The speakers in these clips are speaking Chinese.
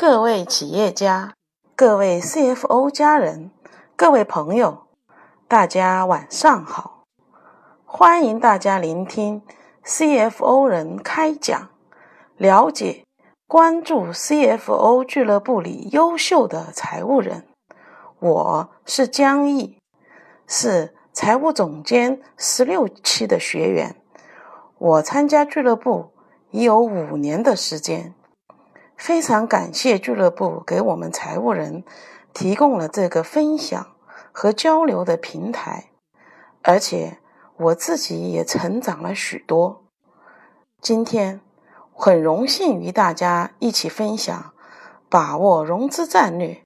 各位企业家、各位 CFO 家人、各位朋友，大家晚上好！欢迎大家聆听 CFO 人开讲，了解、关注 CFO 俱乐部里优秀的财务人。我是江毅，是财务总监十六期的学员。我参加俱乐部已有五年的时间。非常感谢俱乐部给我们财务人提供了这个分享和交流的平台，而且我自己也成长了许多。今天很荣幸与大家一起分享把握融资战略，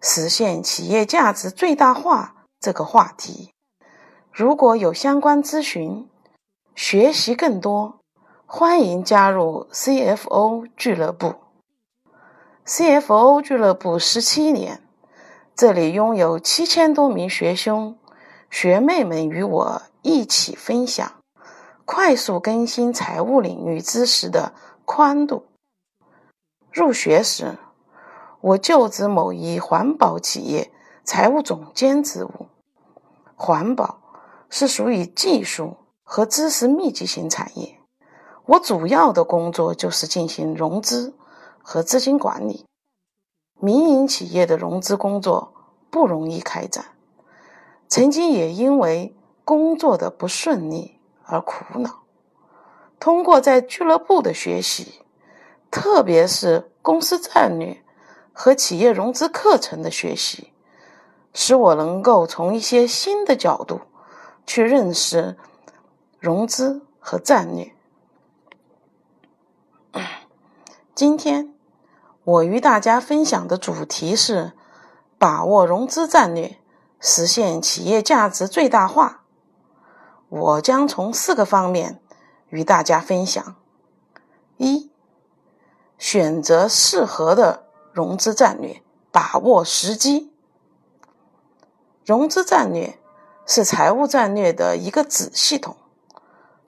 实现企业价值最大化这个话题。如果有相关咨询，学习更多，欢迎加入 CFO 俱乐部。CFO 俱乐部十七年，这里拥有七千多名学兄学妹们与我一起分享快速更新财务领域知识的宽度。入学时，我就职某一环保企业财务总监职务。环保是属于技术和知识密集型产业，我主要的工作就是进行融资。和资金管理，民营企业的融资工作不容易开展，曾经也因为工作的不顺利而苦恼。通过在俱乐部的学习，特别是公司战略和企业融资课程的学习，使我能够从一些新的角度去认识融资和战略。今天，我与大家分享的主题是把握融资战略，实现企业价值最大化。我将从四个方面与大家分享：一、选择适合的融资战略，把握时机。融资战略是财务战略的一个子系统，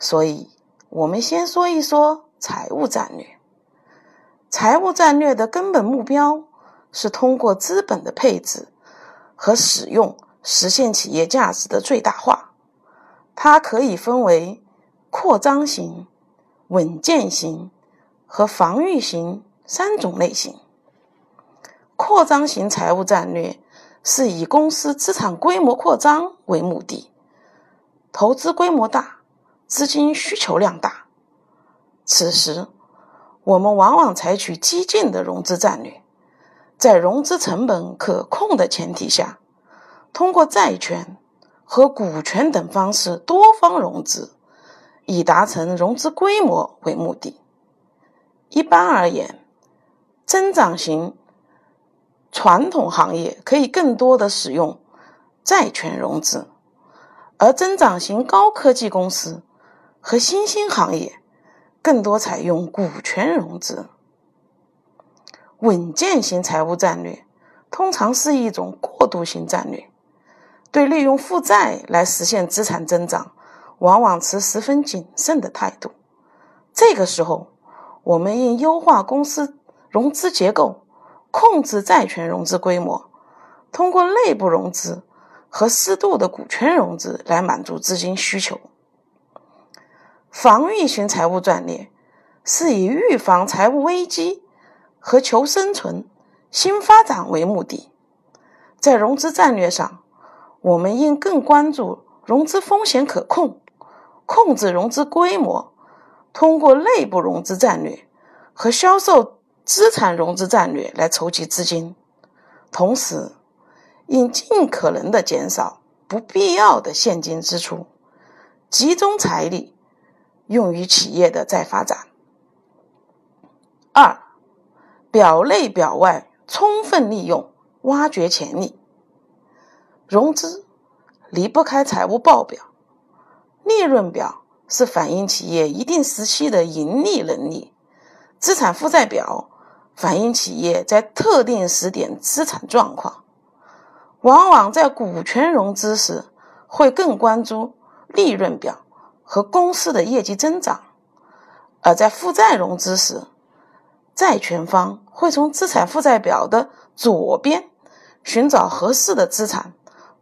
所以我们先说一说财务战略。财务战略的根本目标是通过资本的配置和使用，实现企业价值的最大化。它可以分为扩张型、稳健型和防御型三种类型。扩张型财务战略是以公司资产规模扩张为目的，投资规模大，资金需求量大。此时，我们往往采取激进的融资战略，在融资成本可控的前提下，通过债权和股权等方式多方融资，以达成融资规模为目的。一般而言，增长型传统行业可以更多的使用债权融资，而增长型高科技公司和新兴行业。更多采用股权融资，稳健型财务战略通常是一种过渡性战略，对利用负债来实现资产增长，往往持十分谨慎的态度。这个时候，我们应优化公司融资结构，控制债权融资规模，通过内部融资和适度的股权融资来满足资金需求。防御型财务战略是以预防财务危机和求生存、新发展为目的。在融资战略上，我们应更关注融资风险可控，控制融资规模，通过内部融资战略和销售资产融资战略来筹集资金。同时，应尽可能的减少不必要的现金支出，集中财力。用于企业的再发展。二，表内表外充分利用，挖掘潜力。融资离不开财务报表，利润表是反映企业一定时期的盈利能力，资产负债表反映企业在特定时点资产状况。往往在股权融资时，会更关注利润表。和公司的业绩增长，而在负债融资时，债权方会从资产负债表的左边寻找合适的资产，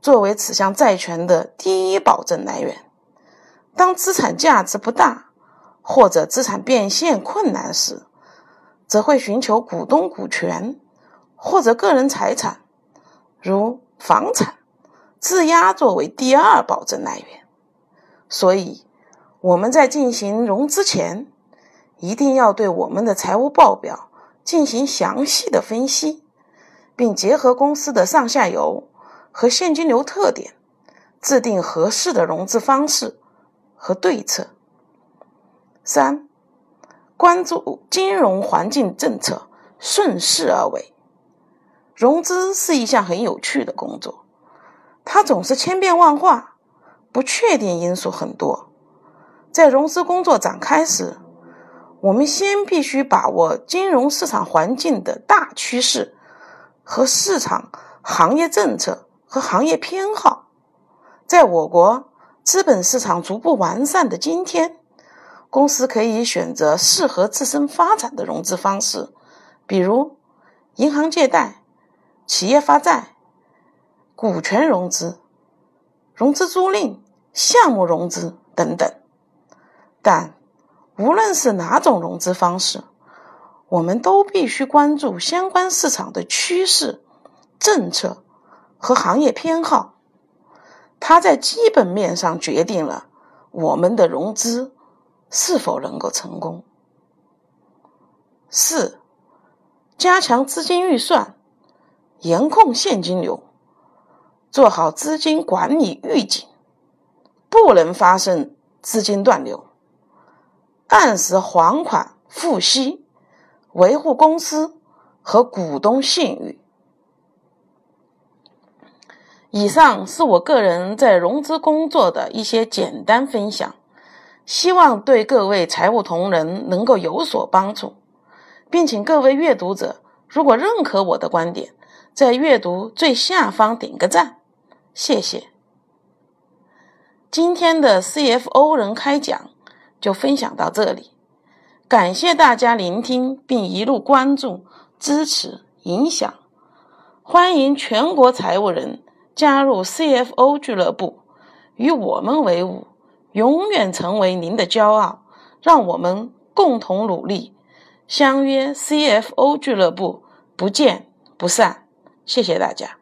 作为此项债权的第一保证来源。当资产价值不大或者资产变现困难时，则会寻求股东股权或者个人财产，如房产、质押作为第二保证来源。所以，我们在进行融资前，一定要对我们的财务报表进行详细的分析，并结合公司的上下游和现金流特点，制定合适的融资方式。和对策。三、关注金融环境政策，顺势而为。融资是一项很有趣的工作，它总是千变万化，不确定因素很多。在融资工作展开时，我们先必须把握金融市场环境的大趋势和市场行业政策和行业偏好。在我国。资本市场逐步完善的今天，公司可以选择适合自身发展的融资方式，比如银行借贷、企业发债、股权融资、融资租赁、项目融资等等。但无论是哪种融资方式，我们都必须关注相关市场的趋势、政策和行业偏好。它在基本面上决定了我们的融资是否能够成功。四、加强资金预算，严控现金流，做好资金管理预警，不能发生资金断流，按时还款付息，维护公司和股东信誉。以上是我个人在融资工作的一些简单分享，希望对各位财务同仁能够有所帮助，并请各位阅读者如果认可我的观点，在阅读最下方点个赞，谢谢。今天的 CFO 人开讲就分享到这里，感谢大家聆听并一路关注、支持、影响，欢迎全国财务人。加入 CFO 俱乐部，与我们为伍，永远成为您的骄傲。让我们共同努力，相约 CFO 俱乐部，不见不散。谢谢大家。